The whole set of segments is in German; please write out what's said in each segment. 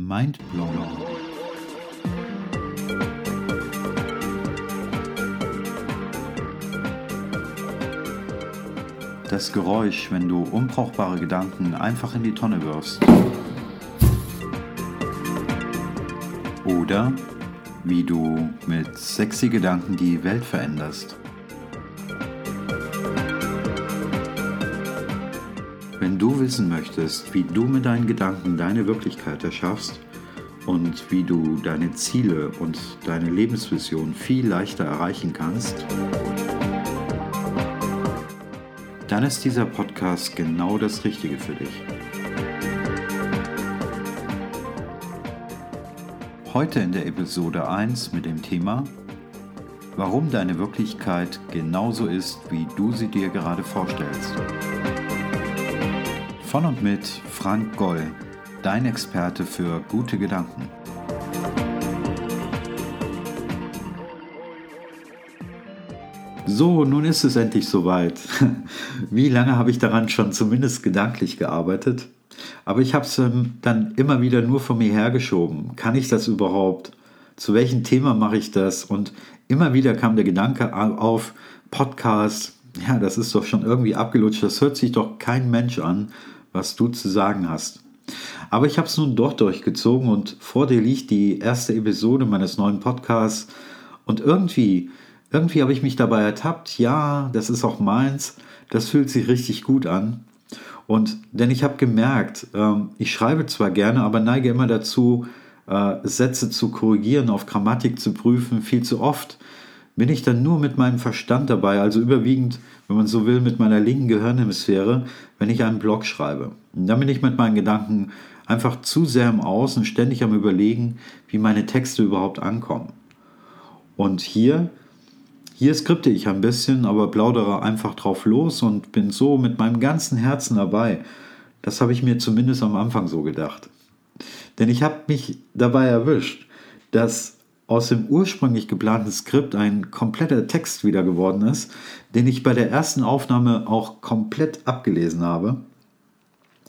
Mindblown. Das Geräusch, wenn du unbrauchbare Gedanken einfach in die Tonne wirfst. Oder wie du mit sexy Gedanken die Welt veränderst. Wenn du wissen möchtest, wie du mit deinen Gedanken deine Wirklichkeit erschaffst und wie du deine Ziele und deine Lebensvision viel leichter erreichen kannst, dann ist dieser Podcast genau das Richtige für dich. Heute in der Episode 1 mit dem Thema Warum deine Wirklichkeit genauso ist, wie du sie dir gerade vorstellst. Von und mit Frank Goll, dein Experte für gute Gedanken. So, nun ist es endlich soweit. Wie lange habe ich daran schon zumindest gedanklich gearbeitet? Aber ich habe es ähm, dann immer wieder nur von mir hergeschoben. Kann ich das überhaupt? Zu welchem Thema mache ich das? Und immer wieder kam der Gedanke auf, Podcast, ja, das ist doch schon irgendwie abgelutscht, das hört sich doch kein Mensch an was du zu sagen hast. Aber ich habe es nun doch durchgezogen und vor dir liegt die erste Episode meines neuen Podcasts und irgendwie, irgendwie habe ich mich dabei ertappt, ja, das ist auch meins, das fühlt sich richtig gut an. Und denn ich habe gemerkt, ähm, ich schreibe zwar gerne, aber neige immer dazu, äh, Sätze zu korrigieren, auf Grammatik zu prüfen, viel zu oft bin ich dann nur mit meinem Verstand dabei, also überwiegend, wenn man so will, mit meiner linken Gehirnhemisphäre, wenn ich einen Blog schreibe. Und dann bin ich mit meinen Gedanken einfach zu sehr im Außen, ständig am Überlegen, wie meine Texte überhaupt ankommen. Und hier, hier skripte ich ein bisschen, aber plaudere einfach drauf los und bin so mit meinem ganzen Herzen dabei. Das habe ich mir zumindest am Anfang so gedacht. Denn ich habe mich dabei erwischt, dass aus dem ursprünglich geplanten Skript ein kompletter Text wieder geworden ist, den ich bei der ersten Aufnahme auch komplett abgelesen habe.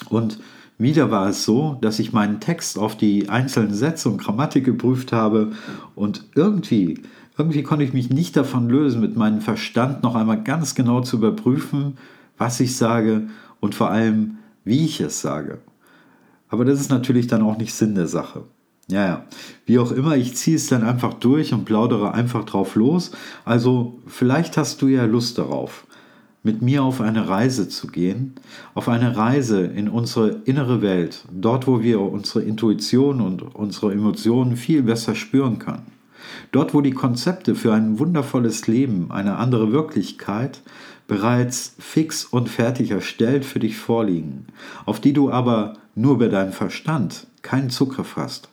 Und wieder war es so, dass ich meinen Text auf die einzelnen Sätze und Grammatik geprüft habe und irgendwie, irgendwie konnte ich mich nicht davon lösen, mit meinem Verstand noch einmal ganz genau zu überprüfen, was ich sage und vor allem, wie ich es sage. Aber das ist natürlich dann auch nicht Sinn der Sache. Ja, ja. Wie auch immer, ich ziehe es dann einfach durch und plaudere einfach drauf los. Also vielleicht hast du ja Lust darauf, mit mir auf eine Reise zu gehen, auf eine Reise in unsere innere Welt, dort wo wir unsere Intuition und unsere Emotionen viel besser spüren können. Dort wo die Konzepte für ein wundervolles Leben, eine andere Wirklichkeit bereits fix und fertig erstellt für dich vorliegen, auf die du aber nur über deinen Verstand keinen Zugriff hast.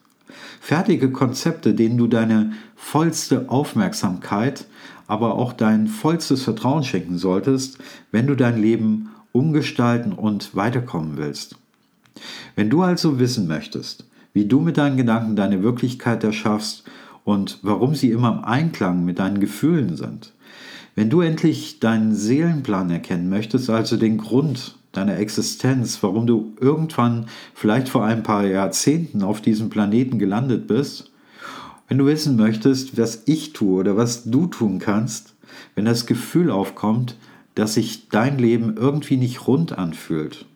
Fertige Konzepte, denen du deine vollste Aufmerksamkeit, aber auch dein vollstes Vertrauen schenken solltest, wenn du dein Leben umgestalten und weiterkommen willst. Wenn du also wissen möchtest, wie du mit deinen Gedanken deine Wirklichkeit erschaffst und warum sie immer im Einklang mit deinen Gefühlen sind, wenn du endlich deinen Seelenplan erkennen möchtest, also den Grund deiner Existenz, warum du irgendwann vielleicht vor ein paar Jahrzehnten auf diesem Planeten gelandet bist, wenn du wissen möchtest, was ich tue oder was du tun kannst, wenn das Gefühl aufkommt, dass sich dein Leben irgendwie nicht rund anfühlt,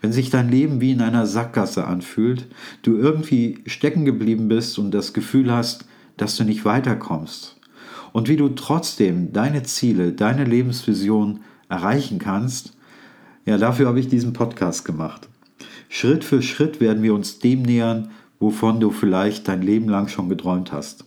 wenn sich dein Leben wie in einer Sackgasse anfühlt, du irgendwie stecken geblieben bist und das Gefühl hast, dass du nicht weiterkommst, und wie du trotzdem deine Ziele, deine Lebensvision erreichen kannst, ja, dafür habe ich diesen Podcast gemacht. Schritt für Schritt werden wir uns dem nähern, wovon du vielleicht dein Leben lang schon geträumt hast.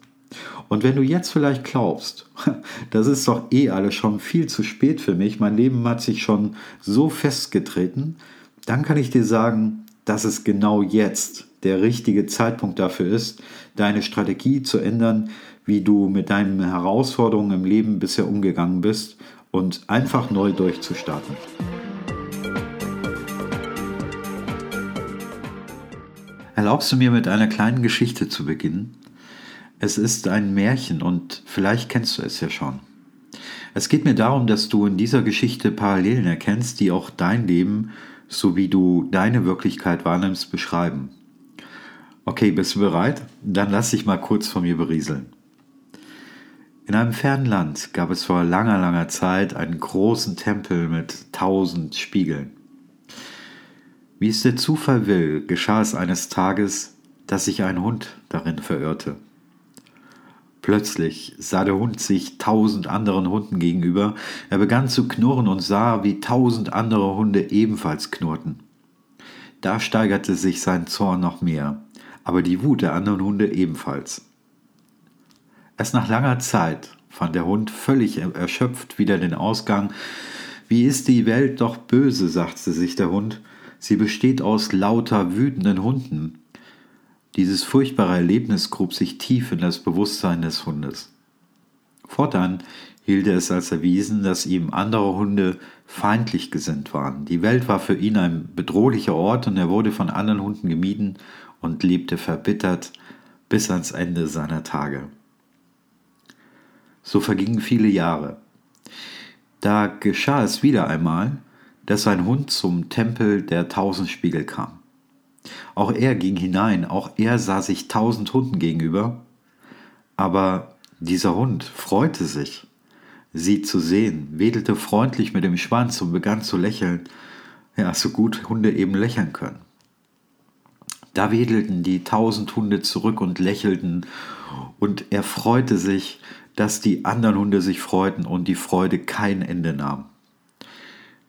Und wenn du jetzt vielleicht glaubst, das ist doch eh alles schon viel zu spät für mich, mein Leben hat sich schon so festgetreten, dann kann ich dir sagen, dass es genau jetzt der richtige Zeitpunkt dafür ist, deine Strategie zu ändern, wie du mit deinen Herausforderungen im Leben bisher umgegangen bist und einfach neu durchzustarten. Erlaubst du mir mit einer kleinen Geschichte zu beginnen? Es ist ein Märchen und vielleicht kennst du es ja schon. Es geht mir darum, dass du in dieser Geschichte Parallelen erkennst, die auch dein Leben, so wie du deine Wirklichkeit wahrnimmst, beschreiben. Okay, bist du bereit? Dann lass dich mal kurz von mir berieseln. In einem fernen Land gab es vor langer, langer Zeit einen großen Tempel mit tausend Spiegeln. Wie es der Zufall will, geschah es eines Tages, dass sich ein Hund darin verirrte. Plötzlich sah der Hund sich tausend anderen Hunden gegenüber. Er begann zu knurren und sah, wie tausend andere Hunde ebenfalls knurrten. Da steigerte sich sein Zorn noch mehr, aber die Wut der anderen Hunde ebenfalls. Erst nach langer Zeit fand der Hund völlig erschöpft wieder den Ausgang. Wie ist die Welt doch böse, sagte sich der Hund. Sie besteht aus lauter wütenden Hunden. Dieses furchtbare Erlebnis grub sich tief in das Bewusstsein des Hundes. Fortan hielt er es als erwiesen, dass ihm andere Hunde feindlich gesinnt waren. Die Welt war für ihn ein bedrohlicher Ort und er wurde von anderen Hunden gemieden und lebte verbittert bis ans Ende seiner Tage. So vergingen viele Jahre. Da geschah es wieder einmal, dass ein Hund zum Tempel der Tausendspiegel kam. Auch er ging hinein, auch er sah sich tausend Hunden gegenüber. Aber dieser Hund freute sich, sie zu sehen, wedelte freundlich mit dem Schwanz und begann zu lächeln, ja, so gut Hunde eben lächeln können. Da wedelten die tausend Hunde zurück und lächelten, und er freute sich, dass die anderen Hunde sich freuten und die Freude kein Ende nahm.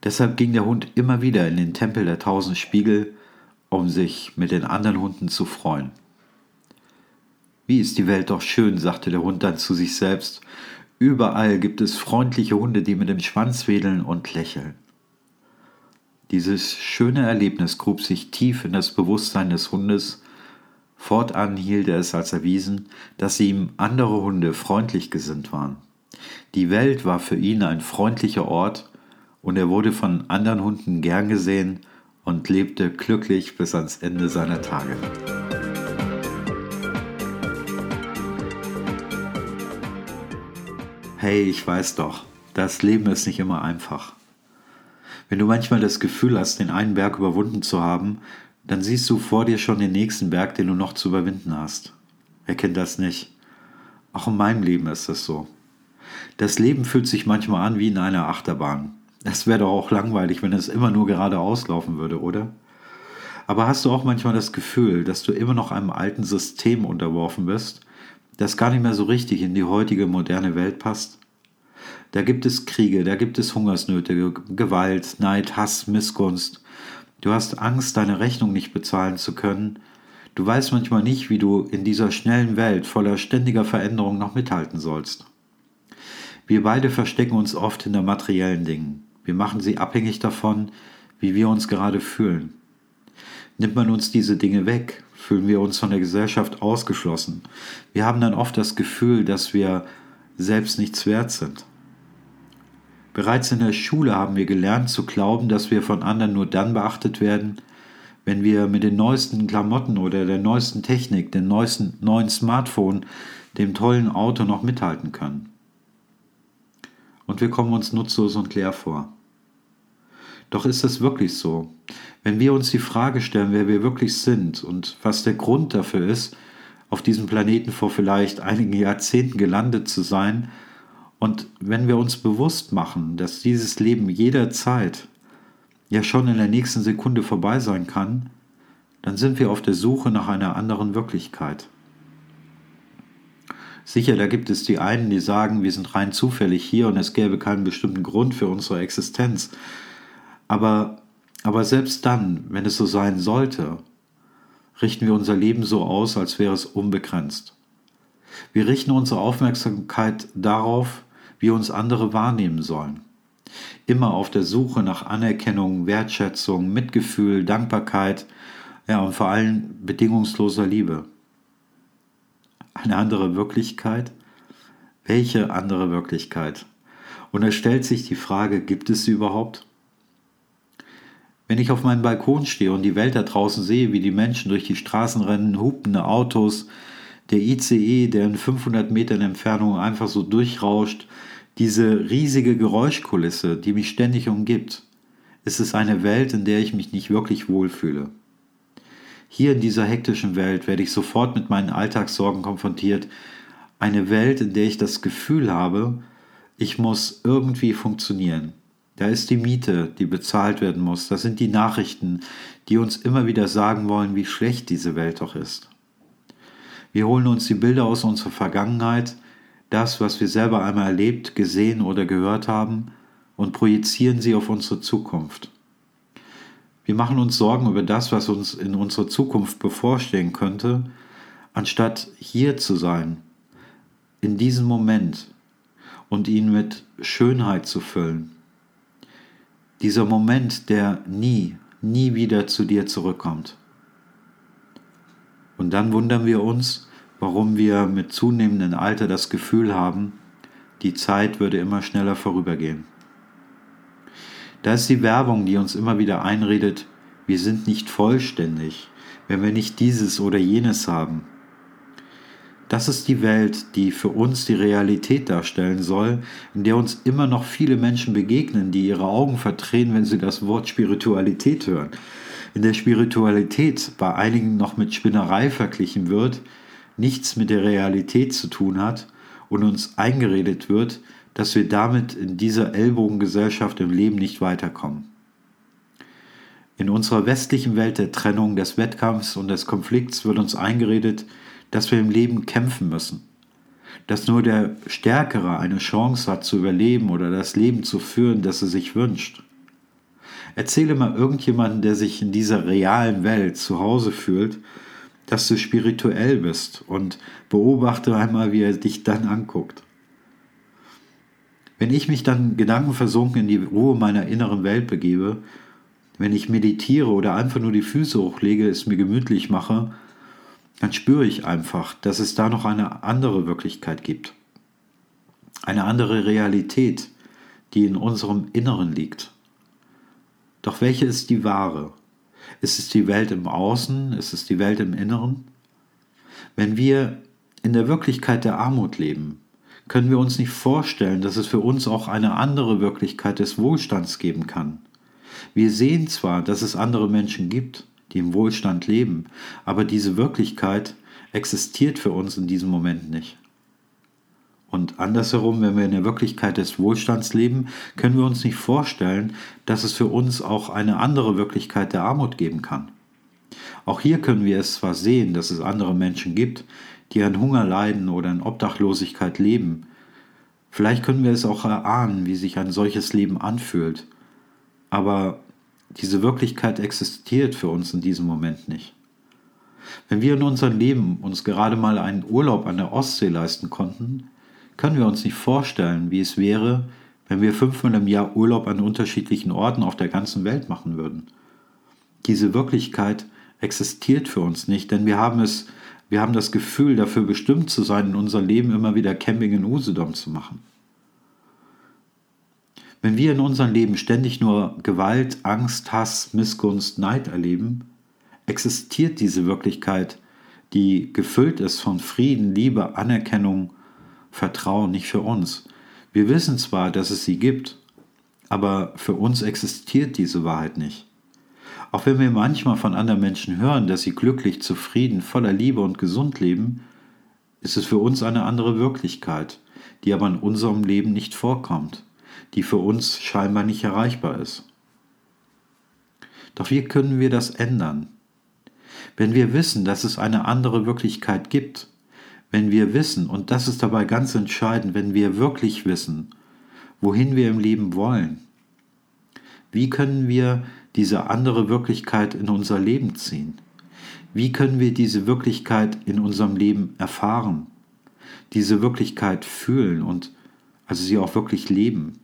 Deshalb ging der Hund immer wieder in den Tempel der tausend Spiegel, um sich mit den anderen Hunden zu freuen. Wie ist die Welt doch schön, sagte der Hund dann zu sich selbst. Überall gibt es freundliche Hunde, die mit dem Schwanz wedeln und lächeln. Dieses schöne Erlebnis grub sich tief in das Bewusstsein des Hundes. Fortan hielt er es als erwiesen, dass ihm andere Hunde freundlich gesinnt waren. Die Welt war für ihn ein freundlicher Ort und er wurde von anderen Hunden gern gesehen und lebte glücklich bis ans Ende seiner Tage. Hey, ich weiß doch, das Leben ist nicht immer einfach. Wenn du manchmal das Gefühl hast, den einen Berg überwunden zu haben, dann siehst du vor dir schon den nächsten Berg, den du noch zu überwinden hast. Wer kennt das nicht? Auch in meinem Leben ist das so. Das Leben fühlt sich manchmal an wie in einer Achterbahn. Das wäre doch auch langweilig, wenn es immer nur geradeaus laufen würde, oder? Aber hast du auch manchmal das Gefühl, dass du immer noch einem alten System unterworfen bist, das gar nicht mehr so richtig in die heutige moderne Welt passt? Da gibt es Kriege, da gibt es Hungersnöte, Gewalt, Neid, Hass, Missgunst. Du hast Angst, deine Rechnung nicht bezahlen zu können. Du weißt manchmal nicht, wie du in dieser schnellen Welt voller ständiger Veränderung noch mithalten sollst. Wir beide verstecken uns oft hinter materiellen Dingen. Wir machen sie abhängig davon, wie wir uns gerade fühlen. Nimmt man uns diese Dinge weg, fühlen wir uns von der Gesellschaft ausgeschlossen. Wir haben dann oft das Gefühl, dass wir selbst nichts wert sind. Bereits in der Schule haben wir gelernt zu glauben, dass wir von anderen nur dann beachtet werden, wenn wir mit den neuesten Klamotten oder der neuesten Technik, dem neuesten neuen Smartphone, dem tollen Auto noch mithalten können und wir kommen uns nutzlos und leer vor. Doch ist es wirklich so? Wenn wir uns die Frage stellen, wer wir wirklich sind und was der Grund dafür ist, auf diesem Planeten vor vielleicht einigen Jahrzehnten gelandet zu sein, und wenn wir uns bewusst machen, dass dieses Leben jederzeit, ja schon in der nächsten Sekunde vorbei sein kann, dann sind wir auf der Suche nach einer anderen Wirklichkeit. Sicher, da gibt es die einen, die sagen, wir sind rein zufällig hier und es gäbe keinen bestimmten Grund für unsere Existenz. Aber, aber selbst dann, wenn es so sein sollte, richten wir unser Leben so aus, als wäre es unbegrenzt. Wir richten unsere Aufmerksamkeit darauf, wie uns andere wahrnehmen sollen. Immer auf der Suche nach Anerkennung, Wertschätzung, Mitgefühl, Dankbarkeit, ja und vor allem bedingungsloser Liebe eine andere Wirklichkeit? Welche andere Wirklichkeit? Und es stellt sich die Frage, gibt es sie überhaupt? Wenn ich auf meinem Balkon stehe und die Welt da draußen sehe, wie die Menschen durch die Straßen rennen, hupende Autos, der ICE, der in 500 Metern Entfernung einfach so durchrauscht, diese riesige Geräuschkulisse, die mich ständig umgibt, ist es eine Welt, in der ich mich nicht wirklich wohlfühle. Hier in dieser hektischen Welt werde ich sofort mit meinen Alltagssorgen konfrontiert. Eine Welt, in der ich das Gefühl habe, ich muss irgendwie funktionieren. Da ist die Miete, die bezahlt werden muss. Das sind die Nachrichten, die uns immer wieder sagen wollen, wie schlecht diese Welt doch ist. Wir holen uns die Bilder aus unserer Vergangenheit, das, was wir selber einmal erlebt, gesehen oder gehört haben, und projizieren sie auf unsere Zukunft. Wir machen uns Sorgen über das, was uns in unserer Zukunft bevorstehen könnte, anstatt hier zu sein, in diesem Moment und ihn mit Schönheit zu füllen. Dieser Moment, der nie, nie wieder zu dir zurückkommt. Und dann wundern wir uns, warum wir mit zunehmendem Alter das Gefühl haben, die Zeit würde immer schneller vorübergehen. Da ist die Werbung, die uns immer wieder einredet, wir sind nicht vollständig, wenn wir nicht dieses oder jenes haben. Das ist die Welt, die für uns die Realität darstellen soll, in der uns immer noch viele Menschen begegnen, die ihre Augen verdrehen, wenn sie das Wort Spiritualität hören. In der Spiritualität bei einigen noch mit Spinnerei verglichen wird, nichts mit der Realität zu tun hat und uns eingeredet wird, dass wir damit in dieser Ellbogengesellschaft im Leben nicht weiterkommen. In unserer westlichen Welt der Trennung, des Wettkampfs und des Konflikts wird uns eingeredet, dass wir im Leben kämpfen müssen. Dass nur der Stärkere eine Chance hat zu überleben oder das Leben zu führen, das er sich wünscht. Erzähle mal irgendjemanden, der sich in dieser realen Welt zu Hause fühlt, dass du spirituell bist und beobachte einmal, wie er dich dann anguckt. Wenn ich mich dann gedankenversunken in die Ruhe meiner inneren Welt begebe, wenn ich meditiere oder einfach nur die Füße hochlege, es mir gemütlich mache, dann spüre ich einfach, dass es da noch eine andere Wirklichkeit gibt. Eine andere Realität, die in unserem Inneren liegt. Doch welche ist die wahre? Ist es die Welt im Außen? Ist es die Welt im Inneren? Wenn wir in der Wirklichkeit der Armut leben, können wir uns nicht vorstellen, dass es für uns auch eine andere Wirklichkeit des Wohlstands geben kann. Wir sehen zwar, dass es andere Menschen gibt, die im Wohlstand leben, aber diese Wirklichkeit existiert für uns in diesem Moment nicht. Und andersherum, wenn wir in der Wirklichkeit des Wohlstands leben, können wir uns nicht vorstellen, dass es für uns auch eine andere Wirklichkeit der Armut geben kann. Auch hier können wir es zwar sehen, dass es andere Menschen gibt, die an Hunger leiden oder in Obdachlosigkeit leben. Vielleicht können wir es auch erahnen, wie sich ein solches Leben anfühlt. Aber diese Wirklichkeit existiert für uns in diesem Moment nicht. Wenn wir in unserem Leben uns gerade mal einen Urlaub an der Ostsee leisten konnten, können wir uns nicht vorstellen, wie es wäre, wenn wir fünfmal im Jahr Urlaub an unterschiedlichen Orten auf der ganzen Welt machen würden. Diese Wirklichkeit existiert für uns nicht, denn wir haben es, wir haben das Gefühl, dafür bestimmt zu sein, in unser Leben immer wieder Camping in Usedom zu machen. Wenn wir in unserem Leben ständig nur Gewalt, Angst, Hass, Missgunst, Neid erleben, existiert diese Wirklichkeit, die gefüllt ist von Frieden, Liebe, Anerkennung, Vertrauen nicht für uns. Wir wissen zwar, dass es sie gibt, aber für uns existiert diese Wahrheit nicht. Auch wenn wir manchmal von anderen Menschen hören, dass sie glücklich, zufrieden, voller Liebe und gesund leben, ist es für uns eine andere Wirklichkeit, die aber in unserem Leben nicht vorkommt, die für uns scheinbar nicht erreichbar ist. Doch wie können wir das ändern? Wenn wir wissen, dass es eine andere Wirklichkeit gibt, wenn wir wissen, und das ist dabei ganz entscheidend, wenn wir wirklich wissen, wohin wir im Leben wollen, wie können wir diese andere Wirklichkeit in unser Leben ziehen? Wie können wir diese Wirklichkeit in unserem Leben erfahren? Diese Wirklichkeit fühlen und also sie auch wirklich leben?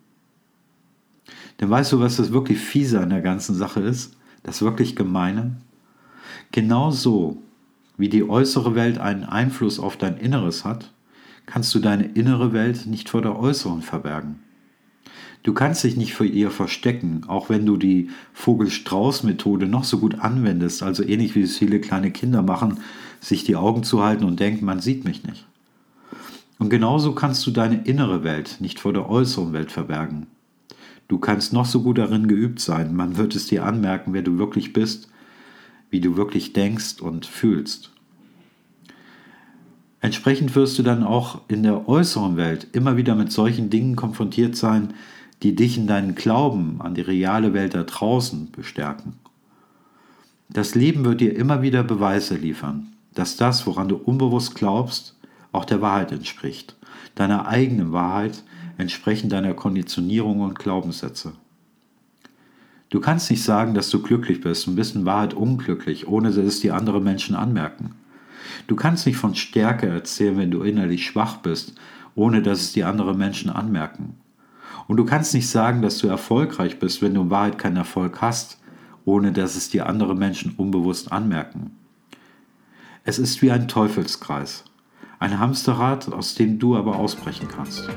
Denn weißt du, was das wirklich fiese an der ganzen Sache ist? Das wirklich Gemeine? Genau so, wie die äußere Welt einen Einfluss auf dein Inneres hat, kannst du deine innere Welt nicht vor der äußeren verbergen. Du kannst dich nicht vor ihr verstecken, auch wenn du die Vogel-Strauß-Methode noch so gut anwendest, also ähnlich wie es viele kleine Kinder machen, sich die Augen zu halten und denken, man sieht mich nicht. Und genauso kannst du deine innere Welt nicht vor der äußeren Welt verbergen. Du kannst noch so gut darin geübt sein, man wird es dir anmerken, wer du wirklich bist. wie du wirklich denkst und fühlst. Entsprechend wirst du dann auch in der äußeren Welt immer wieder mit solchen Dingen konfrontiert sein, die dich in deinen Glauben an die reale Welt da draußen bestärken. Das Leben wird dir immer wieder Beweise liefern, dass das, woran du unbewusst glaubst, auch der Wahrheit entspricht, deiner eigenen Wahrheit, entsprechend deiner Konditionierung und Glaubenssätze. Du kannst nicht sagen, dass du glücklich bist und bist in Wahrheit unglücklich, ohne dass es die anderen Menschen anmerken. Du kannst nicht von Stärke erzählen, wenn du innerlich schwach bist, ohne dass es die anderen Menschen anmerken. Und du kannst nicht sagen, dass du erfolgreich bist, wenn du in Wahrheit keinen Erfolg hast, ohne dass es die anderen Menschen unbewusst anmerken. Es ist wie ein Teufelskreis, ein Hamsterrad, aus dem du aber ausbrechen kannst.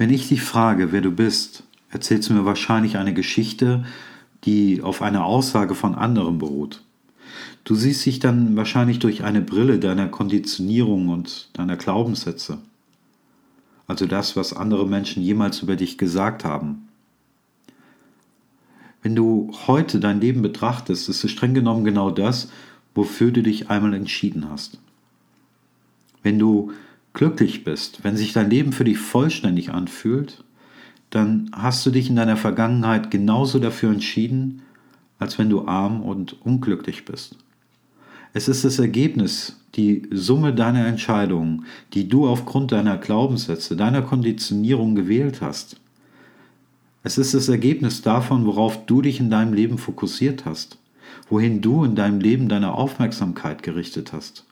Wenn ich dich frage, wer du bist, erzählst du mir wahrscheinlich eine Geschichte, die auf einer Aussage von anderen beruht. Du siehst dich dann wahrscheinlich durch eine Brille deiner Konditionierung und deiner Glaubenssätze. Also das, was andere Menschen jemals über dich gesagt haben. Wenn du heute dein Leben betrachtest, ist es streng genommen genau das, wofür du dich einmal entschieden hast. Wenn du glücklich bist, wenn sich dein Leben für dich vollständig anfühlt, dann hast du dich in deiner Vergangenheit genauso dafür entschieden, als wenn du arm und unglücklich bist. Es ist das Ergebnis, die Summe deiner Entscheidungen, die du aufgrund deiner Glaubenssätze, deiner Konditionierung gewählt hast. Es ist das Ergebnis davon, worauf du dich in deinem Leben fokussiert hast, wohin du in deinem Leben deine Aufmerksamkeit gerichtet hast.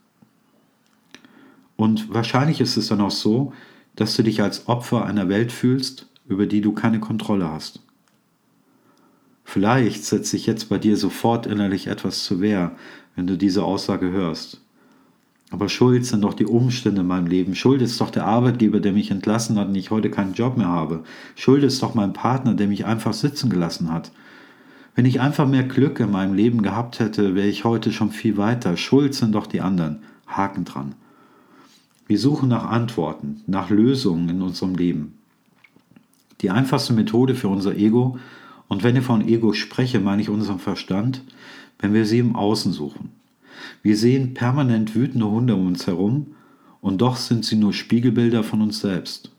Und wahrscheinlich ist es dann auch so, dass du dich als Opfer einer Welt fühlst, über die du keine Kontrolle hast. Vielleicht setzt sich jetzt bei dir sofort innerlich etwas zu Wehr, wenn du diese Aussage hörst. Aber schuld sind doch die Umstände in meinem Leben. Schuld ist doch der Arbeitgeber, der mich entlassen hat und ich heute keinen Job mehr habe. Schuld ist doch mein Partner, der mich einfach sitzen gelassen hat. Wenn ich einfach mehr Glück in meinem Leben gehabt hätte, wäre ich heute schon viel weiter. Schuld sind doch die anderen. Haken dran. Wir suchen nach Antworten, nach Lösungen in unserem Leben. Die einfachste Methode für unser Ego, und wenn ich von Ego spreche, meine ich unseren Verstand, wenn wir sie im Außen suchen. Wir sehen permanent wütende Hunde um uns herum und doch sind sie nur Spiegelbilder von uns selbst.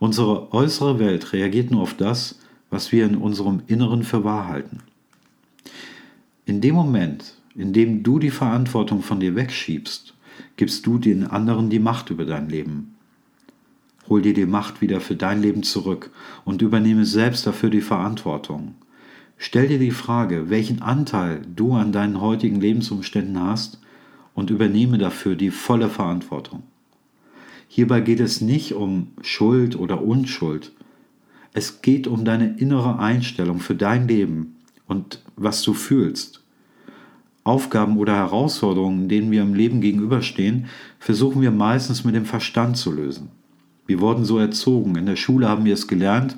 Unsere äußere Welt reagiert nur auf das, was wir in unserem Inneren für wahr halten. In dem Moment, in dem du die Verantwortung von dir wegschiebst, gibst du den anderen die Macht über dein Leben. Hol dir die Macht wieder für dein Leben zurück und übernehme selbst dafür die Verantwortung. Stell dir die Frage, welchen Anteil du an deinen heutigen Lebensumständen hast und übernehme dafür die volle Verantwortung. Hierbei geht es nicht um Schuld oder Unschuld. Es geht um deine innere Einstellung für dein Leben und was du fühlst. Aufgaben oder Herausforderungen, denen wir im Leben gegenüberstehen, versuchen wir meistens mit dem Verstand zu lösen. Wir wurden so erzogen. In der Schule haben wir es gelernt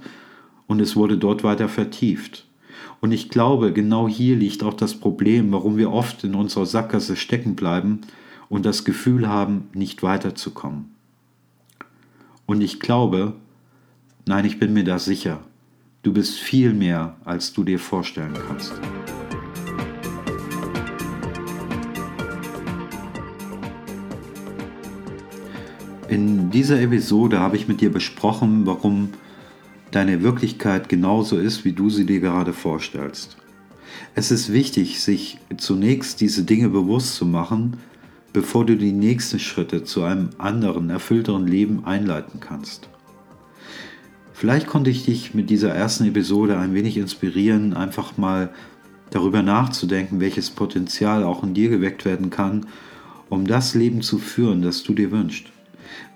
und es wurde dort weiter vertieft. Und ich glaube, genau hier liegt auch das Problem, warum wir oft in unserer Sackgasse stecken bleiben und das Gefühl haben, nicht weiterzukommen. Und ich glaube, nein, ich bin mir da sicher, du bist viel mehr, als du dir vorstellen kannst. In dieser Episode habe ich mit dir besprochen, warum deine Wirklichkeit genauso ist, wie du sie dir gerade vorstellst. Es ist wichtig, sich zunächst diese Dinge bewusst zu machen, bevor du die nächsten Schritte zu einem anderen, erfüllteren Leben einleiten kannst. Vielleicht konnte ich dich mit dieser ersten Episode ein wenig inspirieren, einfach mal darüber nachzudenken, welches Potenzial auch in dir geweckt werden kann, um das Leben zu führen, das du dir wünschst.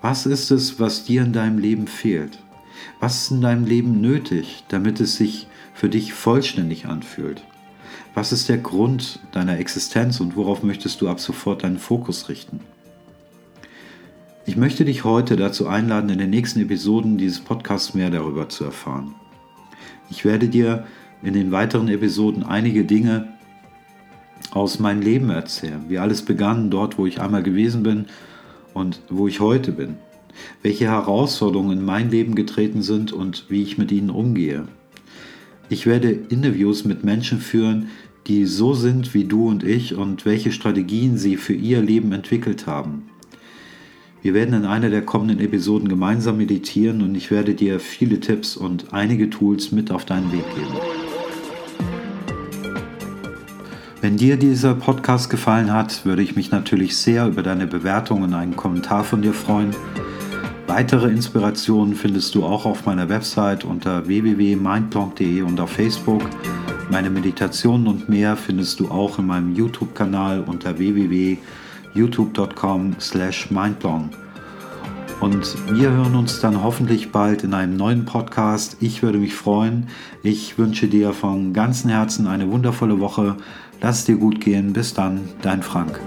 Was ist es, was dir in deinem Leben fehlt? Was ist in deinem Leben nötig, damit es sich für dich vollständig anfühlt? Was ist der Grund deiner Existenz und worauf möchtest du ab sofort deinen Fokus richten? Ich möchte dich heute dazu einladen, in den nächsten Episoden dieses Podcasts mehr darüber zu erfahren. Ich werde dir in den weiteren Episoden einige Dinge aus meinem Leben erzählen, wie alles begann dort, wo ich einmal gewesen bin und wo ich heute bin. welche Herausforderungen in mein Leben getreten sind und wie ich mit ihnen umgehe. Ich werde Interviews mit Menschen führen, die so sind wie du und ich und welche Strategien sie für ihr Leben entwickelt haben. Wir werden in einer der kommenden Episoden gemeinsam meditieren und ich werde dir viele Tipps und einige Tools mit auf deinen Weg geben. Wenn dir dieser Podcast gefallen hat, würde ich mich natürlich sehr über deine Bewertung und einen Kommentar von dir freuen. Weitere Inspirationen findest du auch auf meiner Website unter www.mindblog.de und auf Facebook. Meine Meditationen und mehr findest du auch in meinem YouTube-Kanal unter www.mindblog.de youtube.com slash mindblong. Und wir hören uns dann hoffentlich bald in einem neuen Podcast. Ich würde mich freuen. Ich wünsche dir von ganzem Herzen eine wundervolle Woche. Lass dir gut gehen. Bis dann, dein Frank.